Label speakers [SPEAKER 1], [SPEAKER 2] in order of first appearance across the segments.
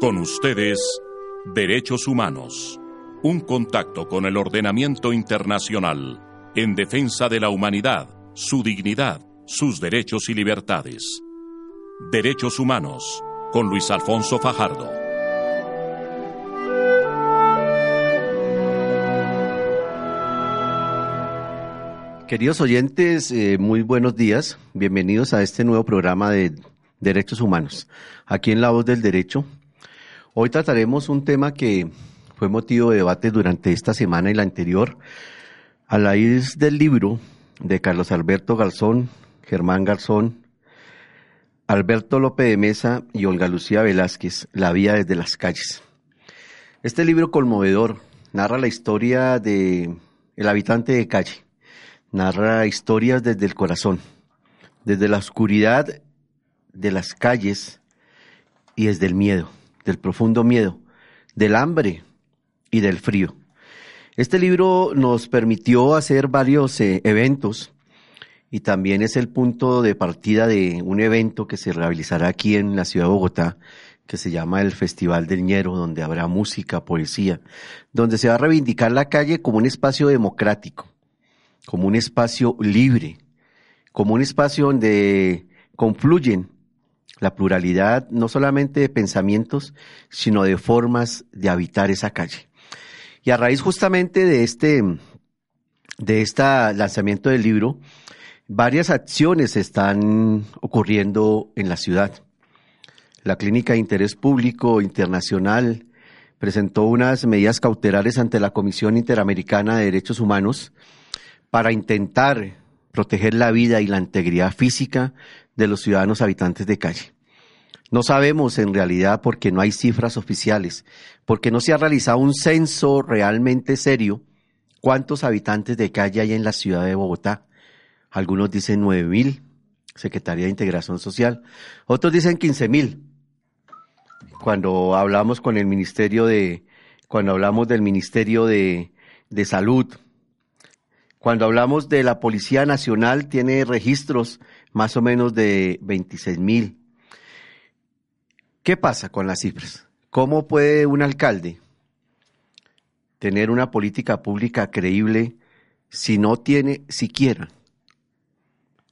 [SPEAKER 1] Con ustedes, Derechos Humanos. Un contacto con el ordenamiento internacional en defensa de la humanidad, su dignidad, sus derechos y libertades. Derechos Humanos, con Luis Alfonso Fajardo.
[SPEAKER 2] Queridos oyentes, eh, muy buenos días. Bienvenidos a este nuevo programa de Derechos Humanos, aquí en La Voz del Derecho. Hoy trataremos un tema que fue motivo de debate durante esta semana y la anterior, a la raíz del libro de Carlos Alberto Garzón, Germán Garzón, Alberto López de Mesa y Olga Lucía Velázquez, La vía desde las calles. Este libro conmovedor narra la historia de el habitante de calle, narra historias desde el corazón, desde la oscuridad de las calles y desde el miedo del profundo miedo, del hambre y del frío. Este libro nos permitió hacer varios eh, eventos y también es el punto de partida de un evento que se realizará aquí en la ciudad de Bogotá, que se llama el Festival del Ñero, donde habrá música, poesía, donde se va a reivindicar la calle como un espacio democrático, como un espacio libre, como un espacio donde confluyen la pluralidad no solamente de pensamientos, sino de formas de habitar esa calle. Y a raíz justamente de este, de lanzamiento del libro, varias acciones están ocurriendo en la ciudad. La Clínica de Interés Público Internacional presentó unas medidas cautelares ante la Comisión Interamericana de Derechos Humanos para intentar proteger la vida y la integridad física de los ciudadanos habitantes de calle. No sabemos en realidad porque no hay cifras oficiales, porque no se ha realizado un censo realmente serio cuántos habitantes de calle hay en la ciudad de Bogotá. Algunos dicen nueve mil, Secretaría de Integración Social. Otros dicen quince mil. Cuando hablamos con el Ministerio de, cuando hablamos del Ministerio de, de Salud, cuando hablamos de la Policía Nacional, tiene registros más o menos de 26 mil. ¿Qué pasa con las cifras? ¿Cómo puede un alcalde tener una política pública creíble si no tiene siquiera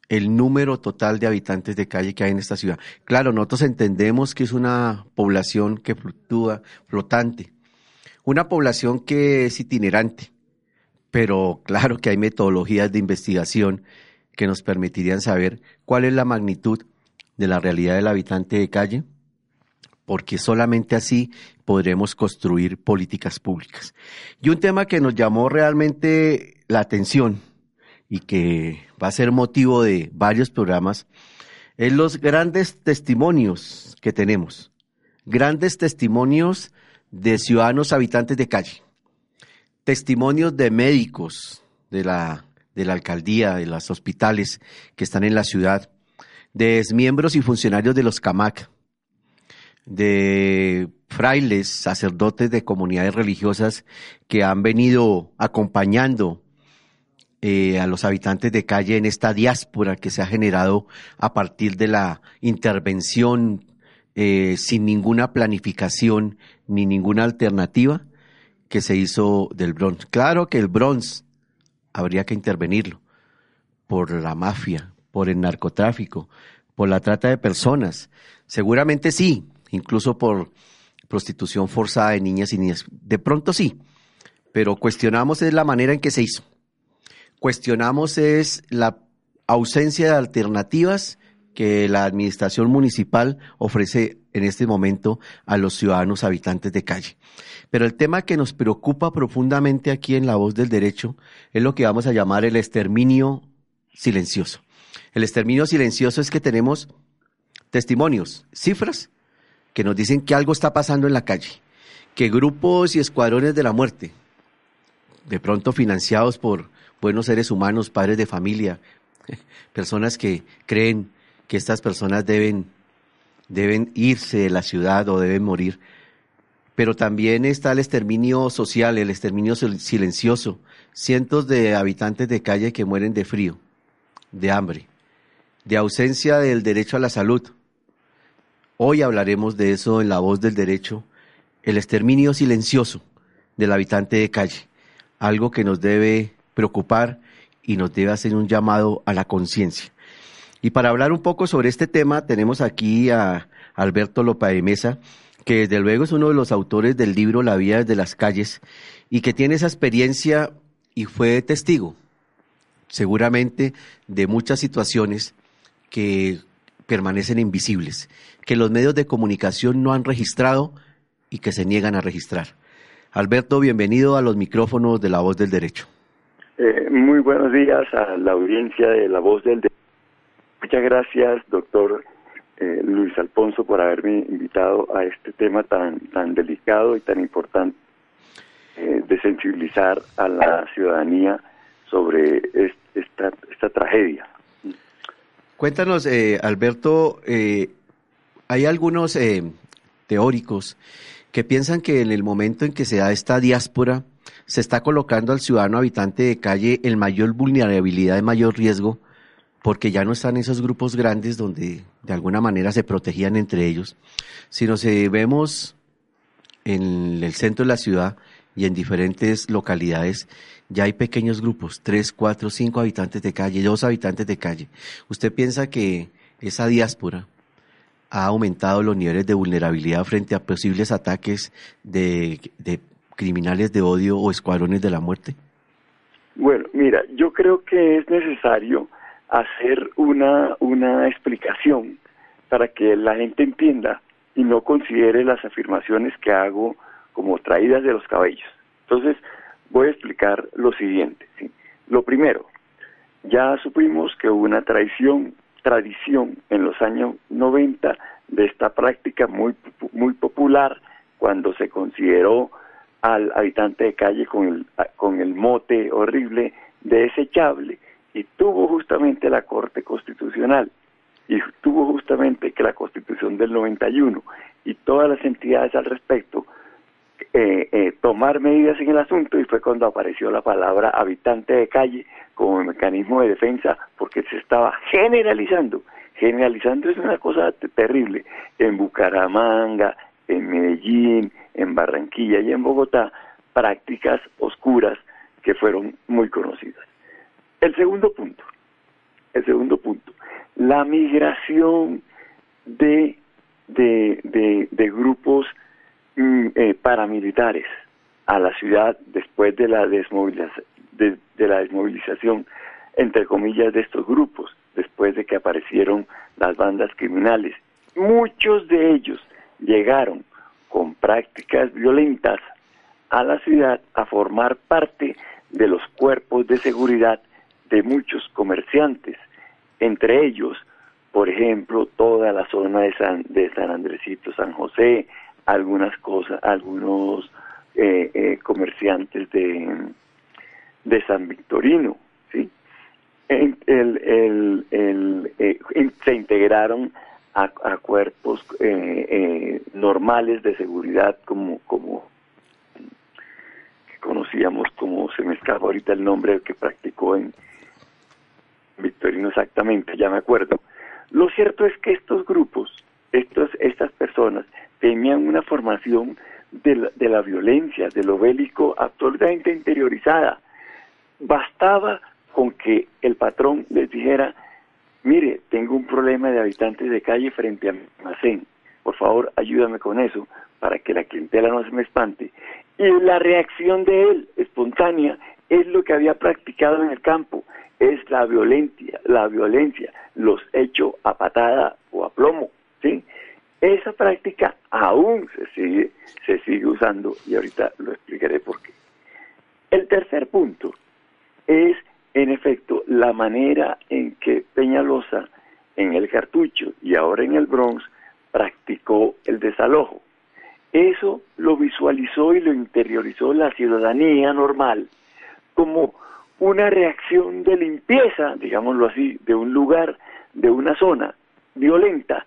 [SPEAKER 2] el número total de habitantes de calle que hay en esta ciudad? Claro, nosotros entendemos que es una población que fluctúa, flotante, una población que es itinerante, pero claro que hay metodologías de investigación que nos permitirían saber cuál es la magnitud de la realidad del habitante de calle, porque solamente así podremos construir políticas públicas. Y un tema que nos llamó realmente la atención y que va a ser motivo de varios programas es los grandes testimonios que tenemos, grandes testimonios de ciudadanos habitantes de calle, testimonios de médicos de la, de la alcaldía, de los hospitales que están en la ciudad, de miembros y funcionarios de los CAMAC, de frailes, sacerdotes de comunidades religiosas que han venido acompañando eh, a los habitantes de calle en esta diáspora que se ha generado a partir de la intervención eh, sin ninguna planificación ni ninguna alternativa que se hizo del Bronx. Claro que el Bronx habría que intervenirlo por la mafia, por el narcotráfico, por la trata de personas. Seguramente sí, incluso por prostitución forzada de niñas y niñas. De pronto sí, pero cuestionamos es la manera en que se hizo. Cuestionamos es la ausencia de alternativas que la administración municipal ofrece en este momento a los ciudadanos habitantes de calle. Pero el tema que nos preocupa profundamente aquí en La Voz del Derecho es lo que vamos a llamar el exterminio silencioso. El exterminio silencioso es que tenemos testimonios, cifras que nos dicen que algo está pasando en la calle, que grupos y escuadrones de la muerte, de pronto financiados por buenos seres humanos, padres de familia, personas que creen que estas personas deben, deben irse de la ciudad o deben morir. Pero también está el exterminio social, el exterminio silencioso, cientos de habitantes de calle que mueren de frío, de hambre, de ausencia del derecho a la salud, Hoy hablaremos de eso en La Voz del Derecho, el exterminio silencioso del habitante de calle, algo que nos debe preocupar y nos debe hacer un llamado a la conciencia. Y para hablar un poco sobre este tema tenemos aquí a Alberto Lopa de Mesa, que desde luego es uno de los autores del libro La vida de las calles y que tiene esa experiencia y fue testigo seguramente de muchas situaciones que permanecen invisibles, que los medios de comunicación no han registrado y que se niegan a registrar. Alberto, bienvenido a los micrófonos de La Voz del Derecho.
[SPEAKER 3] Eh, muy buenos días a la audiencia de La Voz del Derecho. Muchas gracias, doctor eh, Luis Alfonso, por haberme invitado a este tema tan, tan delicado y tan importante eh, de sensibilizar a la ciudadanía sobre esta, esta tragedia.
[SPEAKER 2] Cuéntanos, eh, Alberto, eh, hay algunos teóricos que piensan que en el momento en que se da esta diáspora, se está colocando al ciudadano habitante de calle en mayor vulnerabilidad, en mayor riesgo, porque ya no están esos grupos grandes donde de alguna manera se protegían entre ellos, sino si vemos en el centro de la ciudad y en diferentes localidades ya hay pequeños grupos, tres, cuatro, cinco habitantes de calle, dos habitantes de calle. ¿Usted piensa que esa diáspora ha aumentado los niveles de vulnerabilidad frente a posibles ataques de, criminales de odio o escuadrones de la muerte?
[SPEAKER 3] Bueno, mira, yo creo que es necesario hacer una, una explicación para que la gente entienda y no considere las afirmaciones que hago como traídas de los cabellos. Entonces, voy a explicar lo siguiente. Lo primero, ya supimos que hubo una tradición, tradición en los años 90 de esta práctica muy, muy popular cuando se consideró al habitante de calle con el, con el mote horrible de desechable y tuvo justamente la Corte Constitucional y tuvo justamente que la Constitución del 91 y todas las entidades al respecto eh, eh, tomar medidas en el asunto y fue cuando apareció la palabra habitante de calle como mecanismo de defensa porque se estaba generalizando. Generalizando es una cosa terrible. En Bucaramanga, en Medellín, en Barranquilla y en Bogotá, prácticas oscuras que fueron muy conocidas. El segundo punto, el segundo punto, la migración de, de, de, grupos Mm, eh, paramilitares a la ciudad después de la, desmovilización, de, la desmovilización, entre comillas, de estos grupos, después de que aparecieron las bandas criminales. Muchos de ellos llegaron con prácticas violentas a la ciudad a formar parte de los cuerpos de seguridad de muchos comerciantes, entre ellos, por ejemplo, toda la zona de San, de San Andresito, San José, algunas cosas, algunos eh, eh, comerciantes de, de San Victorino, ¿sí? El, el, el, eh, se integraron a, cuerpos normales de seguridad como, como que conocíamos como, se me escapa ahorita el nombre que practicó en Victorino exactamente, ya me acuerdo. Lo cierto es que estos grupos, estos, estas personas, tenían una formación de la, de la violencia, de lo bélico absolutamente interiorizada. Bastaba con que el patrón les dijera, mire, tengo un problema de habitantes de calle frente a mi almacén, por favor ayúdame con eso para que la clientela no se me espante. Y la reacción de él, espontánea, es lo que había practicado en el campo, es la violencia, la violencia, los hechos a patada o a plomo, ¿sí? Esa práctica aún se sigue, se sigue usando y ahorita lo explicaré por qué. El tercer punto es, en efecto, la manera en que Peñalosa en el cartucho y ahora en el Bronx practicó el desalojo. Eso lo visualizó y lo interiorizó la ciudadanía normal como una reacción de limpieza, digámoslo así, de un lugar, de una zona violenta,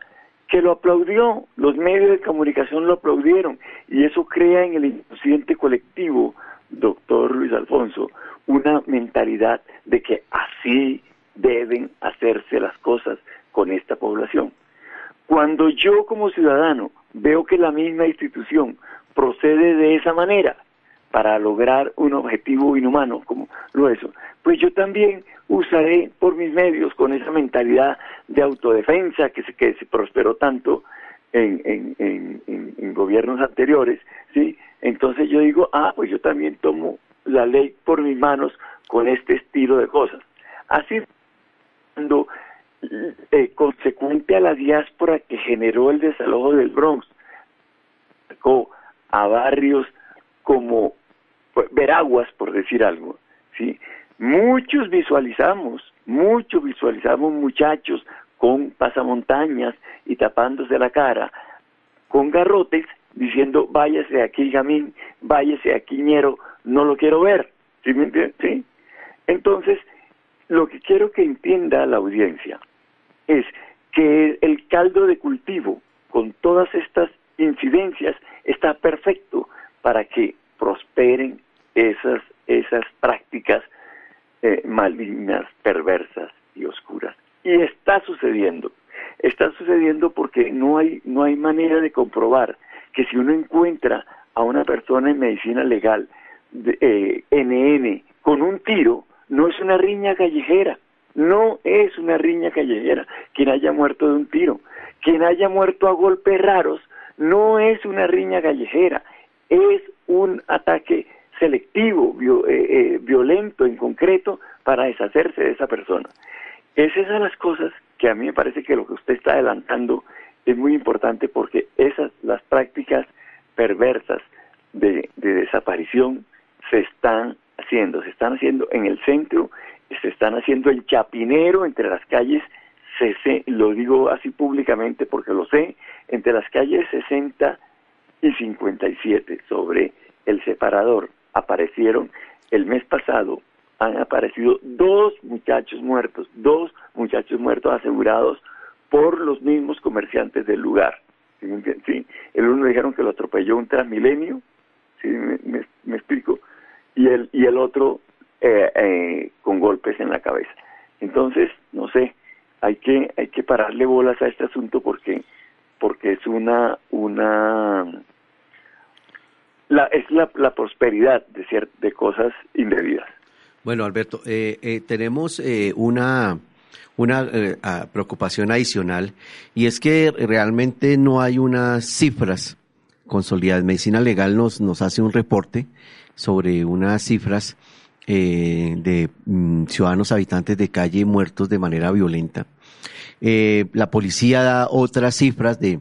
[SPEAKER 3] que lo aplaudió, los medios de comunicación lo aplaudieron y eso crea en el inconsciente colectivo, doctor Luis Alfonso, una mentalidad de que así deben hacerse las cosas con esta población. Cuando yo como ciudadano veo que la misma institución procede de esa manera para lograr un objetivo inhumano como lo es, pues yo también usaré por mis medios con esa mentalidad de autodefensa que se, que se prosperó tanto en, en, en, gobiernos anteriores, ¿sí? Entonces yo digo, ah, pues yo también tomo la ley por mis manos con este estilo de cosas. Así, cuando eh, consecuente a la diáspora que generó el desalojo del Bronx, a barrios como Veraguas, por decir algo, ¿sí? Muchos visualizamos, muchos visualizamos muchachos con pasamontañas y tapándose la cara, con garrotes, diciendo, váyase aquí, Gamín, váyase aquí, Ñero, no lo quiero ver. ¿Sí me entiendes? ¿Sí? Entonces, lo que quiero que entienda la audiencia es que el caldo de cultivo, con todas estas incidencias, está perfecto para que prosperen esas, esas prácticas eh, malignas, perversas y oscuras. Y está sucediendo. Está sucediendo porque no hay, no hay manera de comprobar que si uno encuentra a una persona en medicina legal, NN, eh, con un tiro, no es una riña callejera, no es una riña callejera quien haya muerto de un tiro. Quien haya muerto a golpes raros no es una riña callejera, es un ataque selectivo, eh, eh, violento en concreto para deshacerse de esa persona. Es esas las cosas que a mí me parece que lo que usted está adelantando es muy importante porque esas, las prácticas perversas de, desaparición se están haciendo, se están haciendo en el centro, se están haciendo en Chapinero, entre las calles, se, lo digo así públicamente porque lo sé, entre las calles 60 y 57 sobre el separador aparecieron el mes pasado han aparecido dos muchachos muertos, dos muchachos muertos asegurados por los mismos comerciantes del lugar. ¿Sí? El uno dijeron que lo atropelló un transmilenio, ¿sí? me, explico, y el, y el otro eh, eh, con golpes en la cabeza. Entonces, no sé, hay que, hay que pararle bolas a este asunto porque, porque es una, una la, es la, prosperidad de, de cosas indebidas.
[SPEAKER 2] Bueno, Alberto, eh, eh, tenemos eh, una, una preocupación adicional y es que realmente no hay unas cifras consolidadas. Medicina Legal nos, nos hace un reporte sobre unas cifras de mm, ciudadanos habitantes de calle muertos de manera violenta. la policía da otras cifras de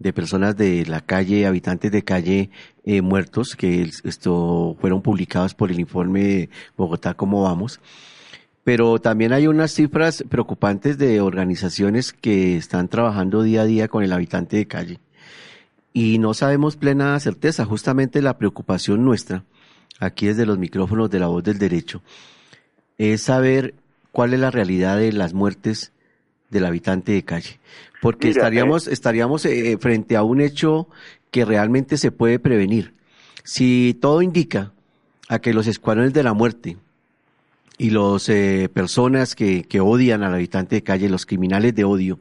[SPEAKER 2] de personas de la calle, habitantes de calle eh, muertos, que esto fueron publicados por el informe Bogotá Cómo Vamos. Pero también hay unas cifras preocupantes de organizaciones que están trabajando día a día con el habitante de calle. Y no sabemos plena certeza, justamente la preocupación nuestra, aquí desde los micrófonos de la voz del derecho, es saber cuál es la realidad de las muertes del habitante de calle. Porque estaríamos, eh, estaríamos eh, frente a un hecho que realmente se puede prevenir. Si todo indica a que los escuadrones de la muerte y las eh, personas que, que, odian al habitante de calle, los criminales de odio,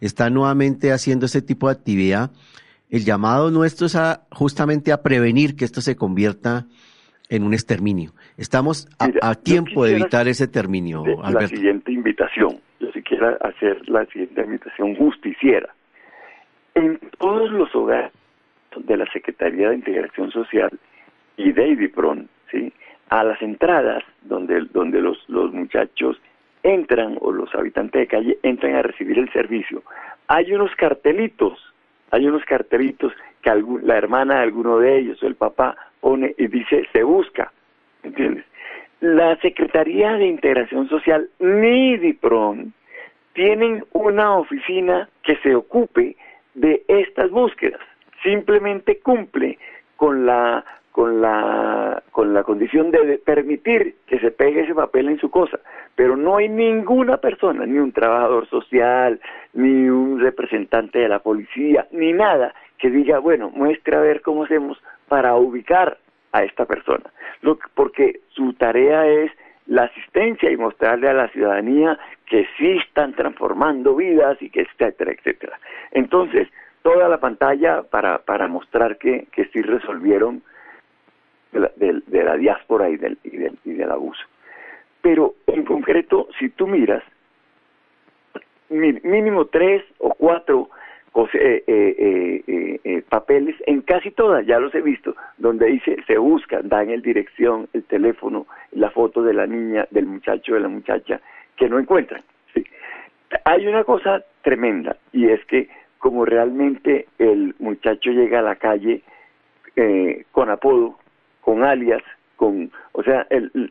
[SPEAKER 2] están nuevamente haciendo este tipo de actividad, el llamado nuestro es a, justamente a prevenir que esto se convierta en un exterminio. Estamos a, tiempo de evitar ese exterminio,
[SPEAKER 3] La siguiente invitación quisiera hacer la siguiente invitación justiciera. En todos los hogares de la Secretaría de Integración Social y de IDIPRON, ¿sí? a las entradas donde, donde los, los muchachos entran o los habitantes de calle entran a recibir el servicio, hay unos cartelitos, hay unos cartelitos que la hermana de alguno de ellos o el papá pone y dice se busca, ¿entiendes? La Secretaría de Integración Social ni IDIPRON tienen una oficina que se ocupe de estas búsquedas. Simplemente cumple con la con la con la condición de permitir que se pegue ese papel en su cosa, pero no hay ninguna persona, ni un trabajador social, ni un representante de la policía, ni nada que diga, bueno, muestre a ver cómo hacemos para ubicar a esta persona, porque su tarea es la asistencia y mostrarle a la ciudadanía que sí están transformando vidas y que etcétera, etcétera. Entonces, toda la pantalla para, para mostrar que, que sí resolvieron de la, de, la diáspora y del, y, del, y del abuso. Pero en concreto, si tú miras, mínimo tres o cuatro eh, eh, eh, papeles en casi todas, ya los he visto, donde dice se buscan, dan el dirección, el teléfono, la foto de la niña, del muchacho, de la muchacha, que no encuentran. ¿sí? Hay una cosa tremenda y es que como realmente el muchacho llega a la calle con apodo, con alias, con, o sea,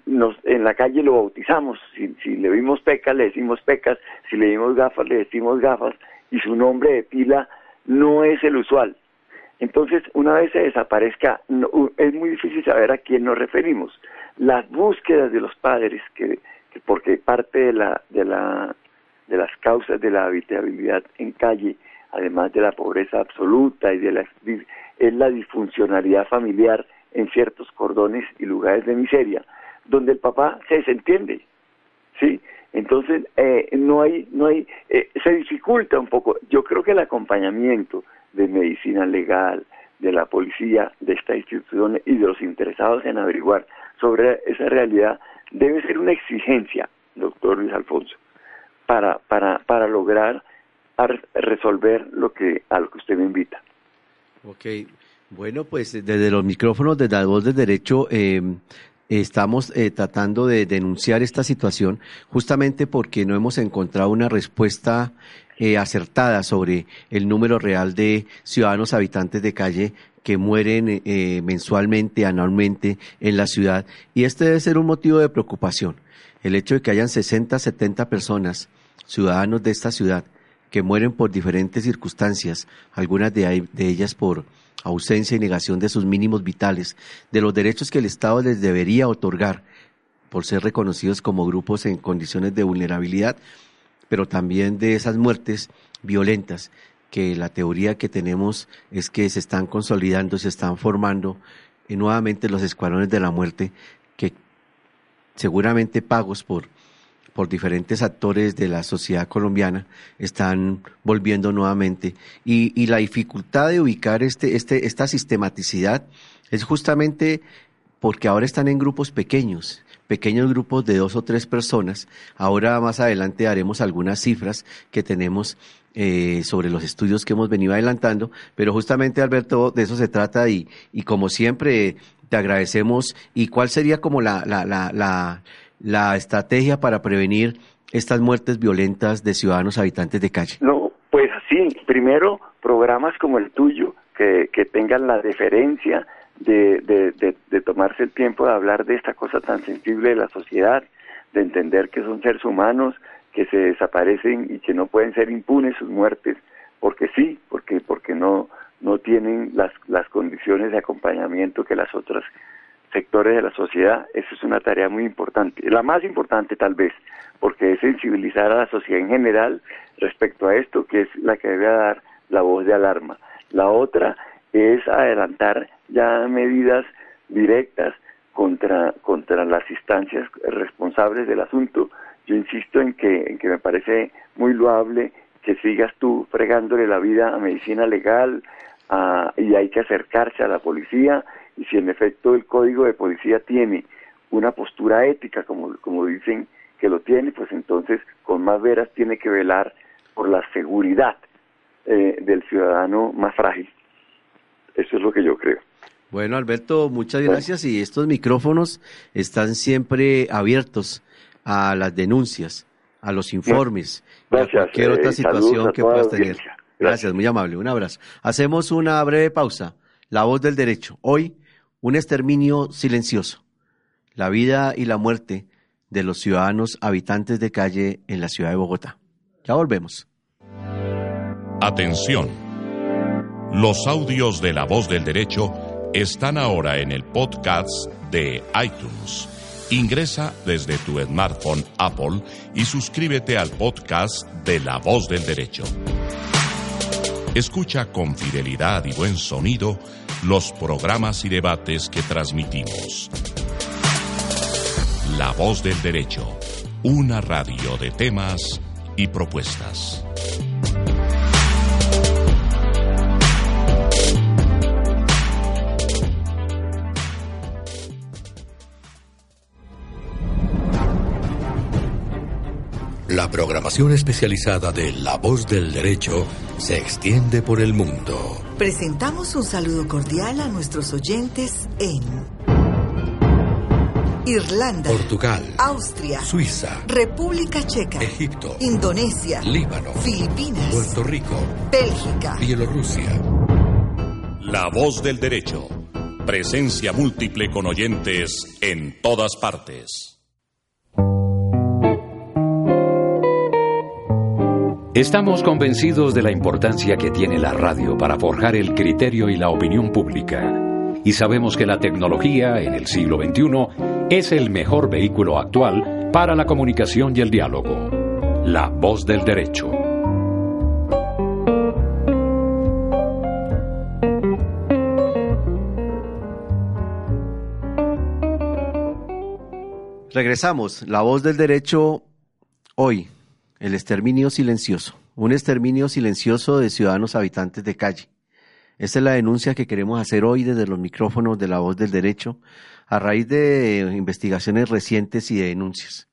[SPEAKER 3] nos, en la calle lo bautizamos, si, si le vimos pecas le decimos pecas, si le vimos gafas le decimos gafas, y su nombre de pila no es el usual. Entonces, una vez se desaparezca, es muy difícil saber a quién nos referimos. Las búsquedas de los padres, que, porque parte de la, de la de las causas de la habitabilidad en calle, además de la pobreza absoluta y de la es la disfuncionalidad familiar en ciertos cordones y lugares de miseria, donde el papá se desentiende, ¿sí? Entonces, eh, no hay, no hay, eh, se dificulta un poco. Yo creo que el acompañamiento de medicina legal, de la policía, de esta institución y de los interesados en averiguar sobre esa realidad debe ser una exigencia, doctor Luis Alfonso, para, para, para lograr resolver lo que, a lo que usted me invita.
[SPEAKER 2] Ok, bueno, pues desde los micrófonos de la voz del derecho eh, estamos eh, tratando de denunciar esta situación justamente porque no hemos encontrado una respuesta eh, acertada sobre el número real de ciudadanos habitantes de calle que mueren eh, mensualmente, anualmente en la ciudad. Y este debe ser un motivo de preocupación. El hecho de que hayan 60, 70 personas, ciudadanos de esta ciudad, que mueren por diferentes circunstancias, algunas de, de ellas por ausencia y negación de sus mínimos vitales, de los derechos que el Estado les debería otorgar por ser reconocidos como grupos en condiciones de vulnerabilidad, pero también de esas muertes violentas que la teoría que tenemos es que se están consolidando, se están formando nuevamente los escuadrones de la muerte que seguramente pagos por por diferentes actores de la sociedad colombiana están volviendo nuevamente y, y la dificultad de ubicar este, este, esta sistematicidad es justamente porque ahora están en grupos pequeños, pequeños grupos de dos o tres personas. Ahora más adelante haremos algunas cifras que tenemos eh, sobre los estudios que hemos venido adelantando, pero justamente Alberto, de eso se trata y, y como siempre te agradecemos. ¿Y cuál sería como la, la, la estrategia para prevenir estas muertes violentas de ciudadanos habitantes de calle?
[SPEAKER 3] No, pues sí, primero programas como el tuyo, que, que tengan la deferencia de, de, de, tomarse el tiempo de hablar de esta cosa tan sensible de la sociedad, de entender que son seres humanos que se desaparecen y que no pueden ser impunes sus muertes, porque sí, porque, porque no, no tienen las, las condiciones de acompañamiento que las otras sectores de la sociedad, eso es una tarea muy importante, la más importante tal vez, porque es sensibilizar a la sociedad en general respecto a esto, que es la que debe dar la voz de alarma. La otra es adelantar ya medidas directas contra, contra las instancias responsables del asunto. Yo insisto en que, en que me parece muy loable que sigas tú fregándole la vida a medicina legal y hay que acercarse a la policía y si en efecto el código de policía tiene una postura ética, como, como dicen que lo tiene, pues entonces con más veras tiene que velar por la seguridad eh, del ciudadano más frágil. Eso es lo que yo creo.
[SPEAKER 2] Bueno, Alberto, muchas gracias y estos micrófonos están siempre abiertos a las denuncias, a los informes, a cualquier otra eh, situación que puedas tener. gracias, muy amable. Un abrazo. Hacemos una breve pausa. La voz del derecho. Hoy un exterminio silencioso, la vida y la muerte de los ciudadanos habitantes de calle en la ciudad de Bogotá. Ya volvemos.
[SPEAKER 1] Atención. Los audios de la voz del derecho están ahora en el podcast de iTunes. Ingresa desde tu smartphone Apple y suscríbete al podcast de La Voz del Derecho. Escucha con fidelidad y buen sonido los programas y debates que transmitimos. La voz del derecho. Una radio de temas y propuestas.
[SPEAKER 4] La programación especializada de La Voz del Derecho se extiende por el mundo.
[SPEAKER 5] Presentamos un saludo cordial a nuestros oyentes en Irlanda,
[SPEAKER 4] Portugal,
[SPEAKER 5] Austria,
[SPEAKER 4] Suiza,
[SPEAKER 5] República Checa,
[SPEAKER 4] Egipto,
[SPEAKER 5] Indonesia,
[SPEAKER 4] Líbano,
[SPEAKER 5] Filipinas,
[SPEAKER 4] Puerto Rico,
[SPEAKER 5] Bélgica,
[SPEAKER 4] Bielorrusia.
[SPEAKER 1] La voz del derecho. Presencia múltiple con oyentes en todas partes.
[SPEAKER 6] Estamos convencidos de la importancia que tiene la radio para forjar el criterio y la opinión pública. Y sabemos que la tecnología en el siglo XXI es el mejor vehículo actual para la comunicación y el diálogo. La voz del derecho.
[SPEAKER 2] Regresamos. La voz del derecho hoy. El exterminio silencioso. Un exterminio silencioso de ciudadanos habitantes de calle. Esta es la denuncia que queremos hacer hoy desde los micrófonos de la voz del derecho a raíz de investigaciones recientes y de denuncias.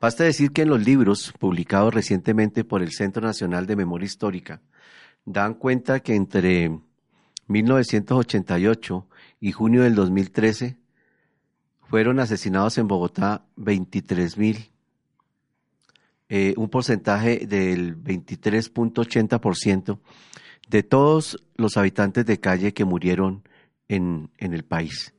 [SPEAKER 2] Basta decir que en los libros publicados recientemente por el Centro Nacional de Memoria Histórica dan cuenta que entre 1988 y junio del 2013 fueron asesinados en Bogotá 23 mil eh, un porcentaje del 23.80% de todos los habitantes de calle que murieron en, en el país.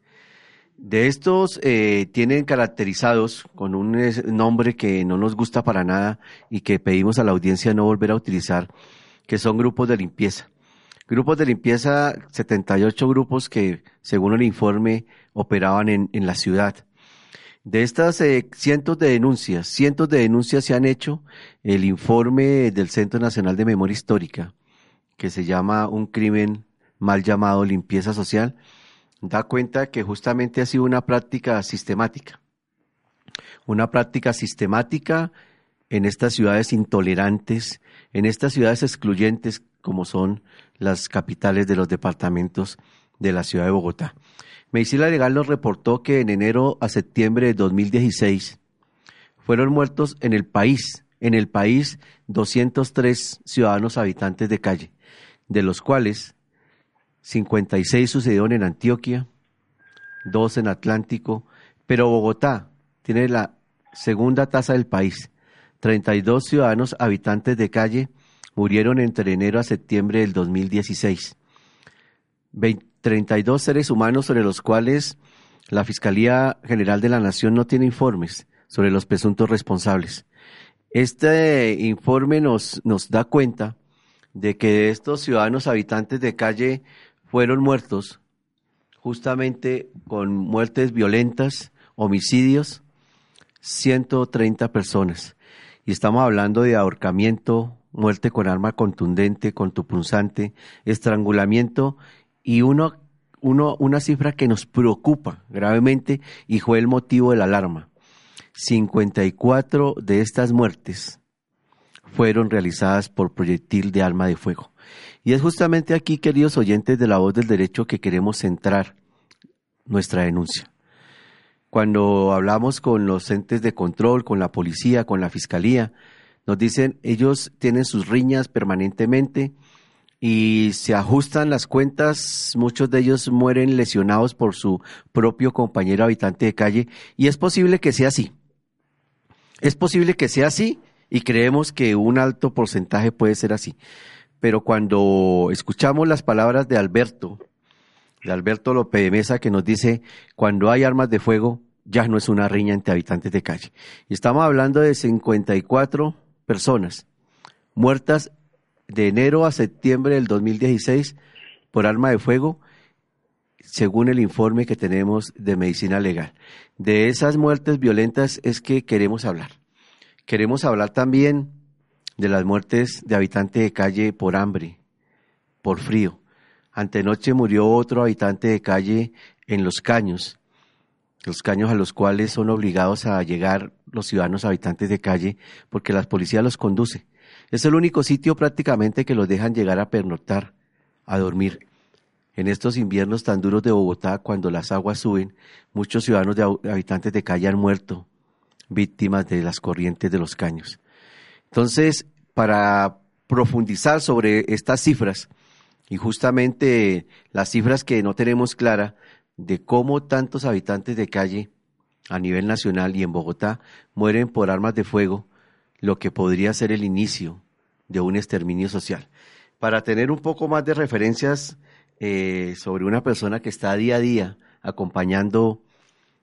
[SPEAKER 2] De estos eh, tienen caracterizados con un nombre que no nos gusta para nada y que pedimos a la audiencia no volver a utilizar, que son grupos de limpieza. Grupos de limpieza, 78 grupos que, según el informe, operaban en, en la ciudad. De estas eh, cientos de denuncias, cientos de denuncias se han hecho. El informe del Centro Nacional de Memoria Histórica, que se llama Un crimen mal llamado limpieza social, da cuenta que justamente ha sido una práctica sistemática. Una práctica sistemática en estas ciudades intolerantes, en estas ciudades excluyentes como son las capitales de los departamentos de la ciudad de Bogotá. Medicina Legal nos reportó que en enero a septiembre de 2016 fueron muertos en el país, en el país 203 ciudadanos habitantes de calle, de los cuales 56 sucedieron en Antioquia, dos en Atlántico, pero Bogotá tiene la segunda tasa del país. 32 ciudadanos habitantes de calle murieron entre enero a septiembre del 2016. 32 seres humanos sobre los cuales la Fiscalía General de la Nación no tiene informes sobre los presuntos responsables. Este informe nos, nos da cuenta de que estos ciudadanos habitantes de calle fueron muertos justamente con muertes violentas, homicidios, 130 personas. Y estamos hablando de ahorcamiento, muerte con arma contundente, contupunzante, estrangulamiento y uno, uno, una cifra que nos preocupa gravemente y fue el motivo de la alarma. 54 de estas muertes fueron realizadas por proyectil de arma de fuego. Y es justamente aquí, queridos oyentes de la voz del derecho, que queremos centrar nuestra denuncia. Cuando hablamos con los entes de control, con la policía, con la fiscalía, nos dicen ellos tienen sus riñas permanentemente, y se ajustan las cuentas, muchos de ellos mueren lesionados por su propio compañero habitante de calle y es posible que sea así. Es posible que sea así y creemos que un alto porcentaje puede ser así. Pero cuando escuchamos las palabras de Alberto, de Alberto López de Mesa, que nos dice, cuando hay armas de fuego, ya no es una riña entre habitantes de calle. Y estamos hablando de 54 personas muertas de enero a septiembre del 2016 por arma de fuego, según el informe que tenemos de medicina legal. De esas muertes violentas es que queremos hablar. Queremos hablar también de las muertes de habitantes de calle por hambre, por frío. Antenoche murió otro habitante de calle en Los Caños los caños a los cuales son obligados a llegar los ciudadanos habitantes de calle porque la policía los conduce. Es el único sitio prácticamente que los dejan llegar a pernoctar, a dormir. En estos inviernos tan duros de Bogotá, cuando las aguas suben, muchos ciudadanos de habitantes de calle han muerto, víctimas de las corrientes de los caños. Entonces, para profundizar sobre estas cifras, y justamente las cifras que no tenemos clara de cómo tantos habitantes de calle a nivel nacional y en Bogotá mueren por armas de fuego, lo que podría ser el inicio de un exterminio social. Para tener un poco más de referencias eh, sobre una persona que está día a día acompañando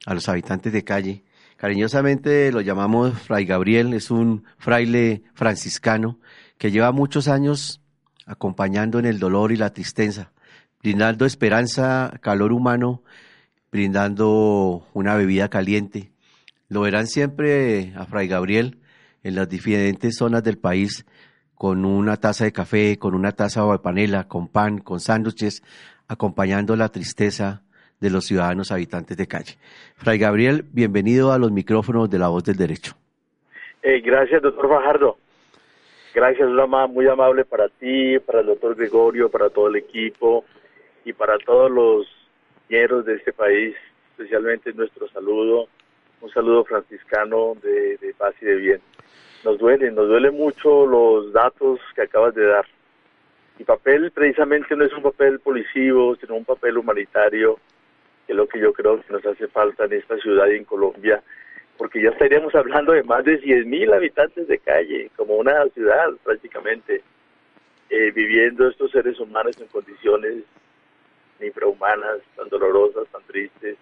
[SPEAKER 2] a los habitantes de calle, cariñosamente lo llamamos Fray Gabriel, es un fraile franciscano que lleva muchos años acompañando en el dolor y la tristeza, brindando esperanza, calor humano, brindando una bebida caliente. Lo verán siempre a Fray Gabriel en las diferentes zonas del país con una taza de café, con una taza de panela, con pan, con sándwiches, acompañando la tristeza de los ciudadanos habitantes de calle. Fray Gabriel, bienvenido a los micrófonos de la voz del derecho.
[SPEAKER 7] Eh, gracias, doctor Fajardo. Gracias, muy amable para ti, para el doctor Gregorio, para todo el equipo y para todos los hieros de este país, especialmente nuestro saludo, un saludo franciscano de paz y de bien nos duele, nos duele mucho los datos que acabas de dar. Mi papel precisamente no es un papel policivo, sino un papel humanitario, que es lo que yo creo que nos hace falta en esta ciudad y en Colombia, porque ya estaríamos hablando de más de 100.000 habitantes de calle, como una ciudad prácticamente, eh, viviendo estos seres humanos en condiciones infrahumanas, tan dolorosas, tan tristes,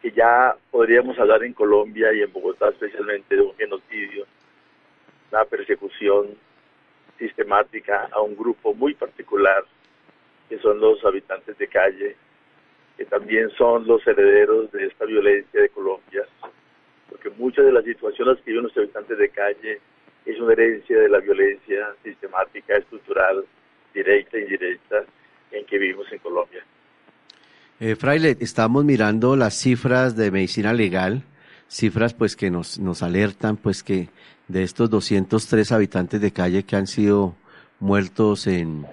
[SPEAKER 7] que ya podríamos hablar en Colombia y en Bogotá especialmente de un genocidio una persecución sistemática a un grupo muy particular, que son los habitantes de calle, que también son los herederos de esta violencia de Colombia, porque muchas de las situaciones que viven los habitantes de calle es una herencia de la violencia sistemática, estructural, directa e indirecta en que vivimos en Colombia.
[SPEAKER 2] Eh, Fraile, estamos mirando las cifras de medicina legal, cifras pues que nos, nos alertan pues que de estos 203 habitantes de calle que han sido muertos en,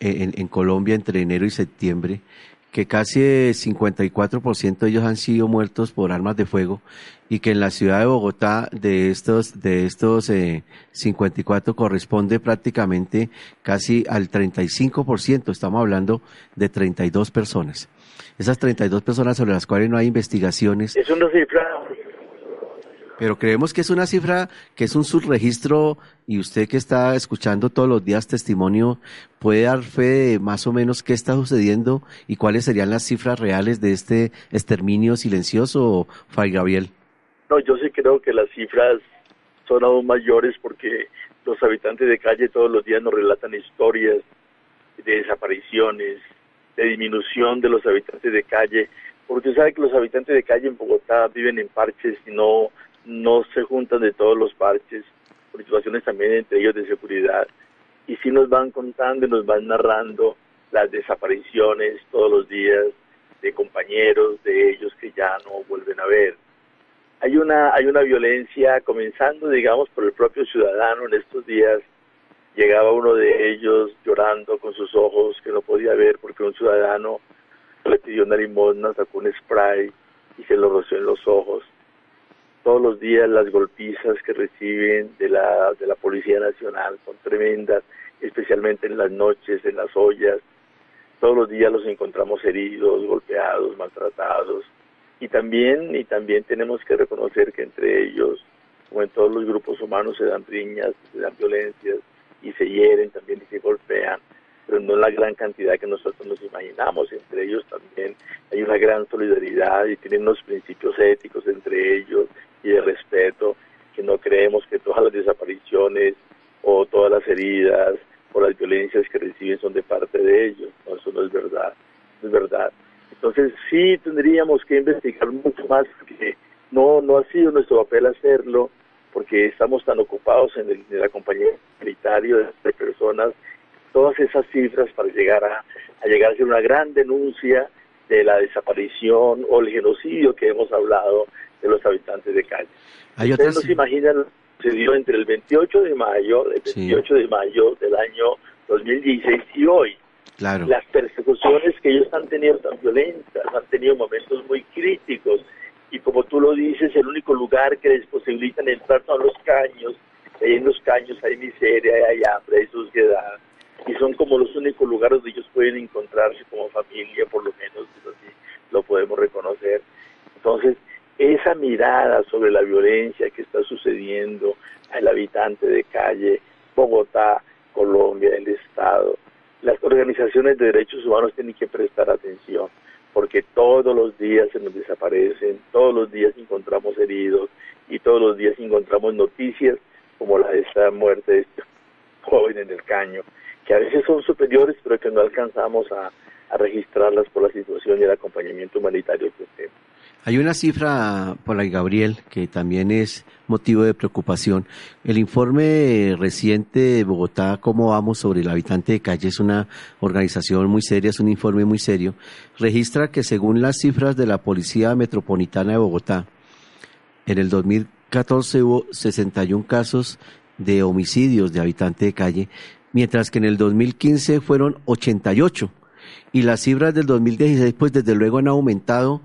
[SPEAKER 2] en, Colombia entre enero y septiembre, que casi el 54% de ellos han sido muertos por armas de fuego y que en la ciudad de Bogotá de estos de estos 54 eh, corresponde prácticamente casi al 35%, estamos hablando de 32 personas. Esas 32 personas sobre las cuales no hay investigaciones. Pero creemos que es una cifra, que es un subregistro y usted que está escuchando todos los días testimonio puede dar fe de más o menos qué está sucediendo y cuáles serían las cifras reales de este exterminio silencioso, Fray Gabriel.
[SPEAKER 7] No, yo sí creo que las cifras son aún mayores porque los habitantes de calle todos los días nos relatan historias de desapariciones, de disminución de los habitantes de calle, porque usted sabe que los habitantes de calle en Bogotá viven en parches y no no se juntan de todos los parches, por situaciones también entre ellos de seguridad, y sí nos van contando y nos van narrando las desapariciones todos los días de compañeros de ellos que ya no vuelven a ver. Hay una, hay una violencia comenzando, digamos, por el propio ciudadano en estos días. Llegaba uno de ellos llorando con sus ojos que no podía ver porque un ciudadano le pidió una limosna, sacó un spray y se lo roció en los ojos todos los días las golpizas que reciben de la, de la Policía Nacional son tremendas, especialmente en las noches, en las ollas. Todos los días los encontramos heridos, golpeados, maltratados. Y también, y también tenemos que reconocer que entre ellos, como en todos los grupos humanos, se dan riñas, se dan violencias y se hieren también y se golpean pero no en la gran cantidad que nosotros nos imaginamos. Entre ellos también hay una gran solidaridad y tienen unos principios éticos entre ellos y de respeto, que no creemos que todas las desapariciones o todas las heridas o las violencias que reciben son de parte de ellos. No, eso no es verdad, es verdad. Entonces sí tendríamos que investigar mucho más porque no, no ha sido nuestro papel hacerlo porque estamos tan ocupados en el, en el acompañamiento militario de personas todas esas cifras para llegar a, a llegar a ser una gran denuncia de la desaparición o el genocidio que hemos hablado de los habitantes de calle.
[SPEAKER 2] Hay
[SPEAKER 7] Ustedes no se imaginan lo que sucedió entre el 28 de mayo, el
[SPEAKER 2] Sí.
[SPEAKER 7] 28 de mayo del año 2016 y hoy.
[SPEAKER 2] Claro.
[SPEAKER 7] Las persecuciones que ellos han tenido tan violentas, han tenido momentos muy críticos y como tú lo dices, el único lugar que les posibilitan entrar son los caños. Ahí en los caños hay miseria, hay hambre, hay suciedad y son como los únicos lugares donde ellos pueden encontrarse como familia, por lo menos eso sí lo podemos reconocer. Entonces, esa mirada sobre la violencia que está sucediendo al habitante de calle, Bogotá, Colombia, el Estado, las organizaciones de derechos humanos tienen que prestar atención, porque todos los días se nos desaparecen, todos los días encontramos heridos y todos los días encontramos noticias como la de esta muerte de este joven en el caño, que a veces son superiores, pero que no alcanzamos a, registrarlas por la situación y el acompañamiento humanitario que tenemos.
[SPEAKER 2] Hay una cifra por ahí, Gabriel, que también es motivo de preocupación. El informe reciente de Bogotá, ¿Cómo vamos sobre el habitante de calle? Es una organización muy seria, es un informe muy serio. Registra que según las cifras de la Policía Metropolitana de Bogotá, en el 2014 hubo 61 casos de homicidios de habitante de calle, mientras que en el 2015 fueron 88. Y las cifras del 2016, pues desde luego han aumentado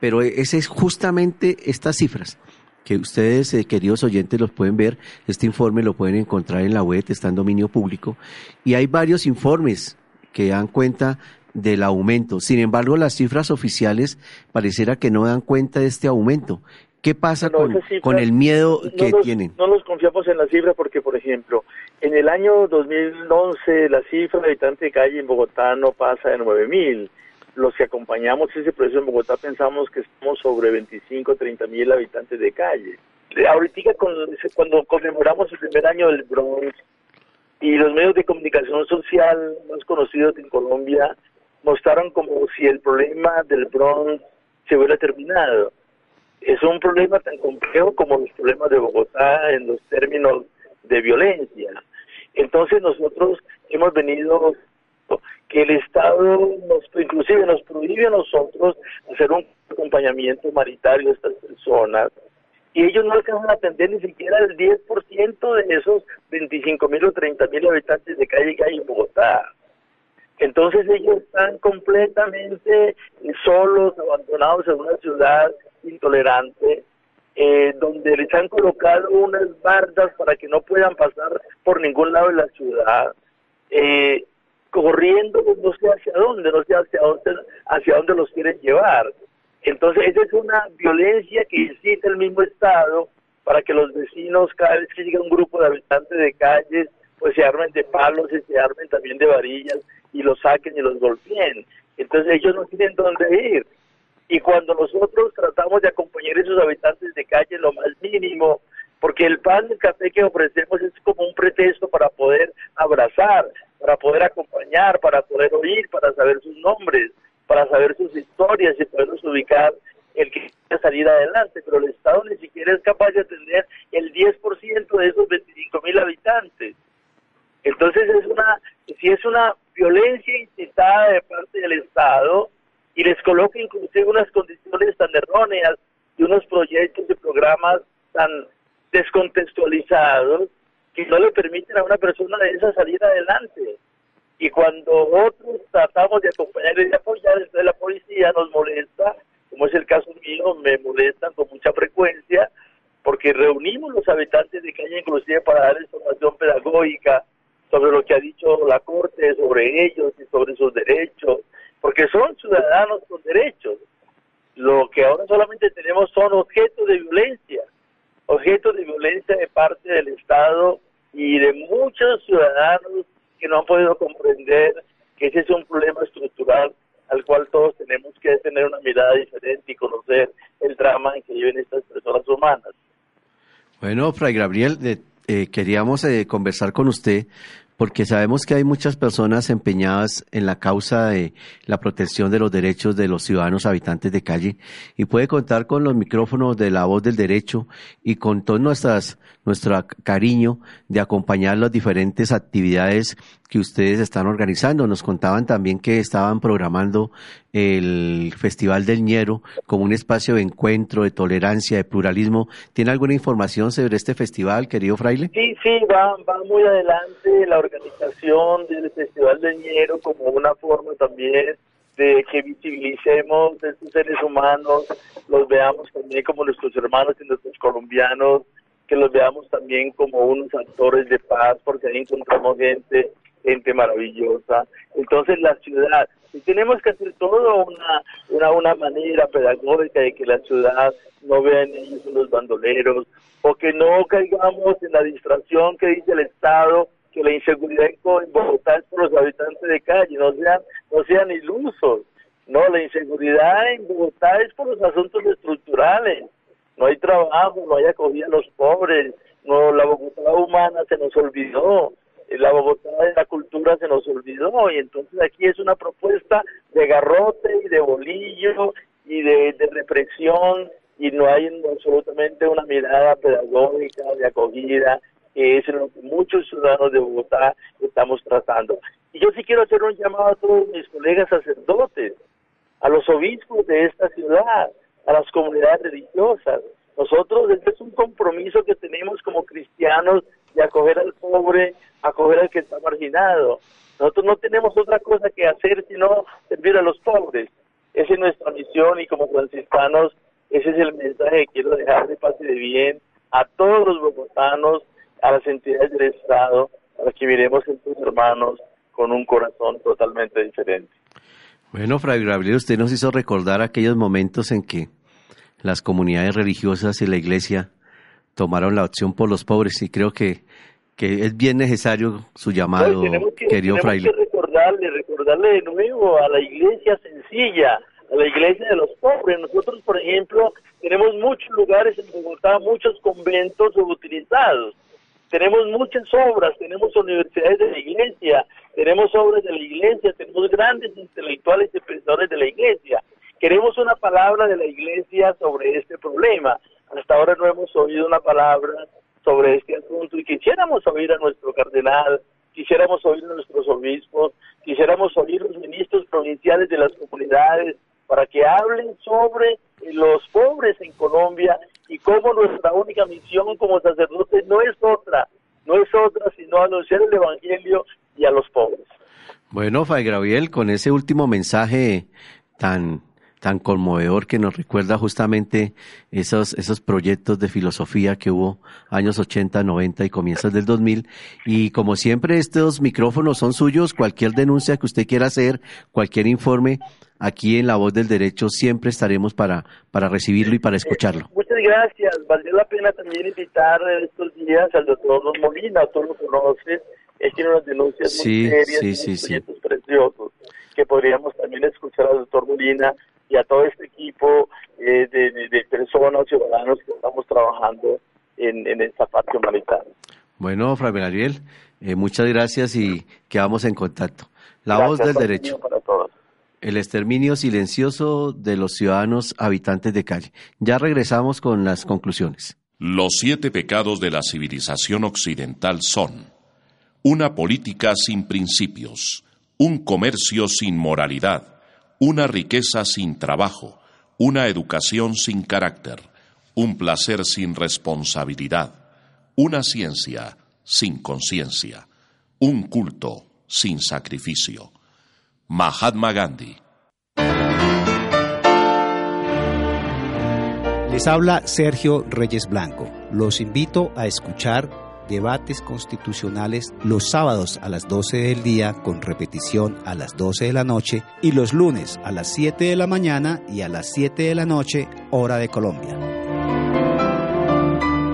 [SPEAKER 2] pero ese es justamente estas cifras que ustedes, eh, queridos oyentes, los pueden ver. Este informe lo pueden encontrar en la web, está en dominio público. Y hay varios informes que dan cuenta del aumento. Sin embargo, las cifras oficiales pareciera que no dan cuenta de este aumento. ¿Qué pasa con,
[SPEAKER 7] cifras
[SPEAKER 2] el miedo
[SPEAKER 7] no
[SPEAKER 2] que tienen?
[SPEAKER 7] No nos confiamos en la cifra porque, por ejemplo, en el año 2011 la cifra de habitante de calle en Bogotá no pasa de 9.000. Los que acompañamos ese proceso en Bogotá pensamos que estamos sobre 25, 30 mil habitantes de calle. Eh, Ahorita cuando conmemoramos el primer año del Bronx y los medios de comunicación social más conocidos en Colombia mostraron como si el problema del Bronx se hubiera terminado es un problema tan complejo como los problemas de Bogotá en los términos de violencia. Entonces nosotros hemos venido que el Estado nos inclusive nos prohíbe a nosotros hacer un acompañamiento humanitario a estas personas y ellos no alcanzan a atender ni siquiera el 10% de esos 25 mil o 30 mil habitantes de calle que hay en Bogotá. Entonces ellos están completamente solos, abandonados en una ciudad intolerante, eh, donde les han colocado unas bardas para que no puedan pasar por ningún lado de la ciudad, eh, corriendo no sé hacia dónde, no sé hacia dónde, hacia dónde los quieren llevar. Entonces esa es una violencia que incita el mismo Estado para que los vecinos, cada vez que llega un grupo de habitantes de calles, pues se armen de palos y se armen también de varillas y los saquen y los golpeen. Entonces ellos no tienen dónde ir. Y cuando nosotros tratamos de acompañar a esos habitantes de calle lo más mínimo, porque el pan y el café que ofrecemos es como un pretexto para poder abrazar, para poder acompañar, para poder oír, para saber sus nombres, para saber sus historias y poderlos ubicar el que quiera salir adelante, pero el Estado ni siquiera es capaz de atender el 10% de esos 25 mil habitantes. Entonces es una, si es una violencia incitada de parte del Estado y les coloca inclusive unas condiciones tan erróneas y unos proyectos de programas tan descontextualizados que no le permiten a una persona de esa salir adelante. Y cuando otros tratamos de acompañar y de apoyar, entonces la policía nos molesta, como es el caso mío, me molestan con mucha frecuencia, porque reunimos los habitantes de calle inclusive para dar información pedagógica sobre lo que ha dicho la Corte sobre ellos y sobre sus derechos, porque son ciudadanos con derechos. Lo que ahora solamente tenemos son objetos de violencia, objetos de violencia de parte del Estado y de muchos ciudadanos que no han podido comprender que ese es un problema estructural al cual todos tenemos que tener una mirada diferente y conocer el drama en que viven estas personas humanas.
[SPEAKER 2] Bueno, Fray Gabriel, eh, queríamos eh, conversar con usted porque sabemos que hay muchas personas empeñadas en la causa de la protección de los derechos de los ciudadanos habitantes de calle y puede contar con los micrófonos de la voz del derecho y con todo nuestro cariño de acompañar las diferentes actividades que ustedes están organizando. Nos contaban también que estaban programando el Festival del Ñero como un espacio de encuentro, de tolerancia, de pluralismo. ¿Tiene alguna información sobre este festival, querido fraile?
[SPEAKER 7] Sí, sí, va, va muy adelante la organización del Festival del Ñero como una forma también de que visibilicemos estos seres humanos, los veamos también como nuestros hermanos y nuestros colombianos, que los veamos también como unos actores de paz, porque ahí encontramos gente gente maravillosa. Entonces la ciudad, y tenemos que hacer todo una, una, manera pedagógica de que la ciudad no vean ellos los bandoleros, o que no caigamos en la distracción que dice el Estado, que la inseguridad en Bogotá es por los habitantes de calle, no sean, no sean ilusos. No, la inseguridad en Bogotá es por los asuntos estructurales. No hay trabajo, no hay acogida a los pobres, no, la Bogotá humana se nos olvidó la Bogotá de la cultura se nos olvidó y entonces aquí es una propuesta de garrote y de bolillo y de, represión y no hay absolutamente una mirada pedagógica de acogida que es lo que muchos ciudadanos de Bogotá estamos tratando. Y yo sí quiero hacer un llamado a todos mis colegas sacerdotes, a los obispos de esta ciudad, a las comunidades religiosas. Nosotros, este es un compromiso que tenemos como cristianos de acoger al pobre, acoger al que está marginado. Nosotros no tenemos otra cosa que hacer sino servir a los pobres. Esa es nuestra misión y como franciscanos ese es el mensaje que quiero dejar de paz y de bien a todos los bogotanos, a las entidades del Estado, para que miremos a estos hermanos con un corazón totalmente diferente.
[SPEAKER 2] Bueno, Fray Gabriel, usted nos hizo recordar aquellos momentos en que las comunidades religiosas y la iglesia tomaron la opción por los pobres y creo que, que es bien necesario su llamado, querido fraile.
[SPEAKER 7] Que recordarle, recordarle de nuevo a la iglesia sencilla, a la iglesia de los pobres. Nosotros, por ejemplo, tenemos muchos lugares en Bogotá, muchos conventos subutilizados. Tenemos muchas obras, tenemos universidades de la iglesia, tenemos obras de la iglesia, tenemos grandes intelectuales y pensadores de la iglesia. Queremos una palabra de la iglesia sobre este problema. Hasta ahora no hemos oído una palabra sobre este asunto y quisiéramos oír a nuestro cardenal, quisiéramos oír a nuestros obispos, quisiéramos oír a los ministros provinciales de las comunidades para que hablen sobre los pobres en Colombia y cómo nuestra única misión como sacerdotes no es otra, no es otra sino anunciar el Evangelio y a los pobres.
[SPEAKER 2] Bueno, Fray Gabriel, con ese último mensaje tan tan conmovedor que nos recuerda justamente esos, esos proyectos de filosofía que hubo años 80, 90 y comienzos del 2000. Y como siempre, estos micrófonos son suyos. Cualquier denuncia que usted quiera hacer, cualquier informe, aquí en La Voz del Derecho siempre estaremos para, para recibirlo y para escucharlo.
[SPEAKER 7] Muchas gracias. Valdría la pena también invitar estos días al doctor Molina, tú lo conoces. Él tiene unas denuncias muy serias, sí, sí, preciosos que podríamos también escuchar al doctor Molina y a todo este equipo eh, de, personas, ciudadanos que estamos trabajando en, esta parte humanitaria.
[SPEAKER 2] Bueno, Fray Ariel, eh, muchas gracias y quedamos en contacto. La voz del derecho.
[SPEAKER 7] Para todos.
[SPEAKER 2] El exterminio silencioso de los ciudadanos habitantes de calle. Ya regresamos con las conclusiones.
[SPEAKER 1] Los siete pecados de la civilización occidental son una política sin principios, un comercio sin moralidad, una riqueza sin trabajo, una educación sin carácter, un placer sin responsabilidad, una ciencia sin conciencia, un culto sin sacrificio. Mahatma Gandhi.
[SPEAKER 8] Les habla Sergio Reyes Blanco. Los invito a escuchar debates constitucionales los sábados a las 12 del día con repetición a las 12 de la noche y los lunes a las 7 de la mañana y a las 7 de la noche hora de Colombia.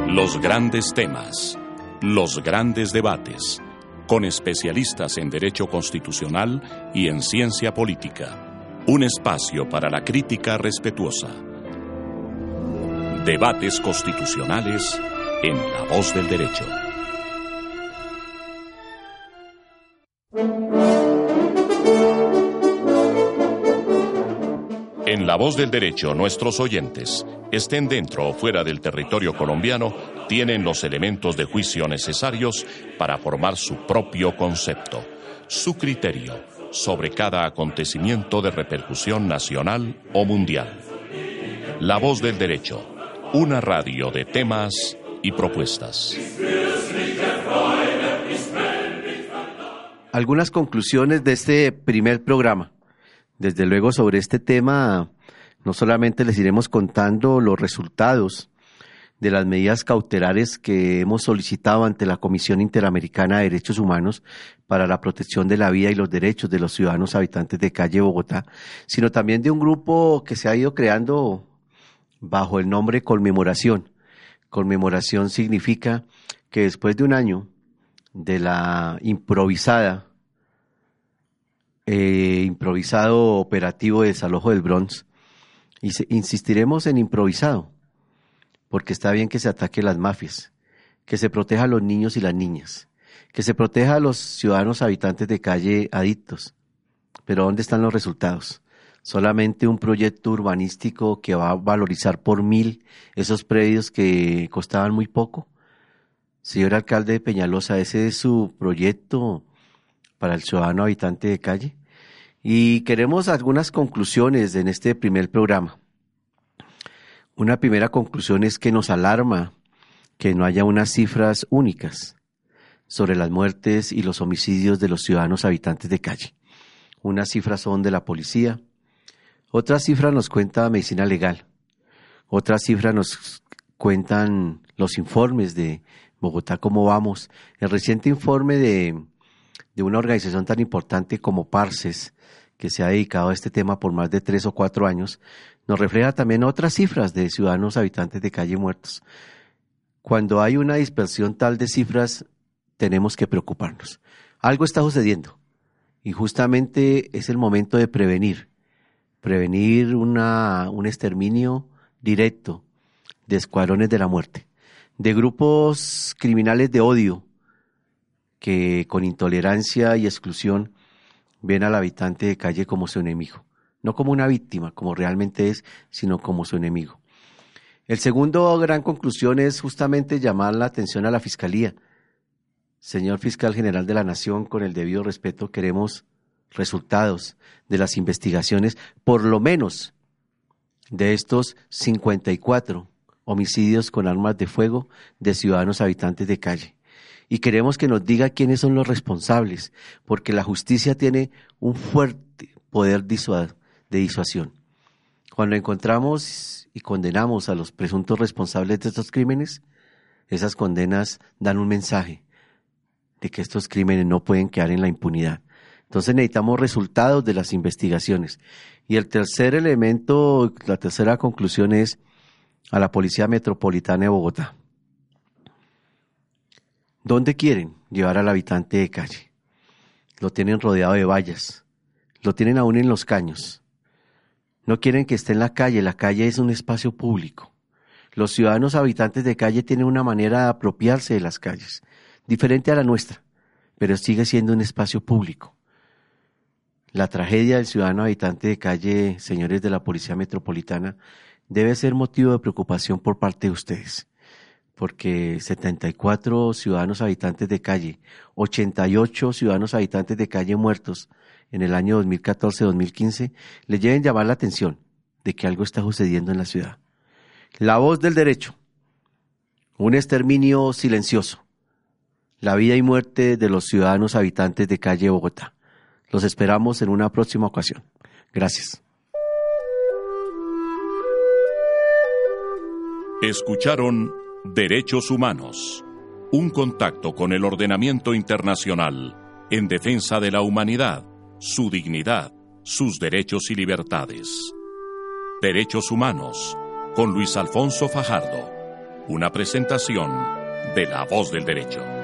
[SPEAKER 1] Los grandes temas, los grandes debates, con especialistas en derecho constitucional y en ciencia política. Un espacio para la crítica respetuosa. Debates constitucionales en La Voz del Derecho. La Voz del Derecho, nuestros oyentes, estén dentro o fuera del territorio colombiano, tienen los elementos de juicio necesarios para formar su propio concepto. su criterio sobre cada acontecimiento de repercusión nacional o mundial. La voz del derecho, una radio de temas y propuestas.
[SPEAKER 2] Algunas conclusiones de este primer programa. Desde luego sobre este tema, no solamente les iremos contando los resultados de las medidas cautelares que hemos solicitado ante la Comisión Interamericana de Derechos Humanos para la protección de la vida y los derechos de los ciudadanos habitantes de calle Bogotá, sino también de un grupo que se ha ido creando bajo el nombre Conmemoración. Conmemoración significa que después de un año de la improvisada, eh, improvisado operativo de desalojo del Bronx, y insistiremos en improvisado, porque está bien que se ataque las mafias, que se proteja a los niños y las niñas, que se proteja a los ciudadanos habitantes de calle adictos. Pero ¿dónde están los resultados? Solamente un proyecto urbanístico que va a valorizar por mil esos predios que costaban muy poco. Señor alcalde de Peñalosa, ese es su proyecto para el ciudadano habitante de calle. Y queremos algunas conclusiones en este primer programa. Una primera conclusión es que nos alarma que no haya unas cifras únicas sobre las muertes y los homicidios de los ciudadanos habitantes de calle. Unas cifras son de la policía, otras cifras nos cuenta medicina legal, otras cifras nos cuentan los informes de Bogotá, cómo vamos. El reciente informe de, de una organización tan importante como Parces, que se ha dedicado a este tema por más de tres o cuatro años, nos refleja también otras cifras de ciudadanos habitantes de calle muertos. Cuando hay una dispersión tal de cifras, tenemos que preocuparnos. Algo está sucediendo y justamente es el momento de prevenir, prevenir un exterminio directo de escuadrones de la muerte, de grupos criminales de odio que con intolerancia y exclusión ven al habitante de calle como su enemigo no como una víctima, como realmente es, sino como su enemigo. El segundo gran conclusión es justamente llamar la atención a la Fiscalía. Señor Fiscal General de la Nación, con el debido respeto, queremos resultados de las investigaciones, por lo menos de estos 54 homicidios con armas de fuego de ciudadanos habitantes de calle. Y queremos que nos diga quiénes son los responsables, porque la justicia tiene un fuerte poder de disuasión. Cuando encontramos y condenamos a los presuntos responsables de estos crímenes, esas condenas dan un mensaje de que estos crímenes no pueden quedar en la impunidad. Entonces necesitamos resultados de las investigaciones. Y el tercer elemento, la tercera conclusión es a la Policía Metropolitana de Bogotá. ¿Dónde quieren llevar al habitante de calle? Lo tienen rodeado de vallas, lo tienen aún en los caños, no quieren que esté en la calle, la calle es un espacio público. Los ciudadanos habitantes de calle tienen una manera de apropiarse de las calles, diferente a la nuestra, pero sigue siendo un espacio público. La tragedia del ciudadano habitante de calle, señores de la Policía Metropolitana, debe ser motivo de preocupación por parte de ustedes, porque 74 ciudadanos habitantes de calle, 88 ciudadanos habitantes de calle muertos, en el año 2014-2015 le lleven llamar la atención de que algo está sucediendo en la ciudad. La voz del derecho, un exterminio silencioso, la vida y muerte de los ciudadanos habitantes de calle Bogotá. Los esperamos en una próxima ocasión. Gracias.
[SPEAKER 1] Escucharon Derechos Humanos, un contacto con el ordenamiento internacional en defensa de la humanidad su dignidad, sus derechos y libertades. Derechos Humanos, con Luis Alfonso Fajardo. Una presentación de La Voz del Derecho.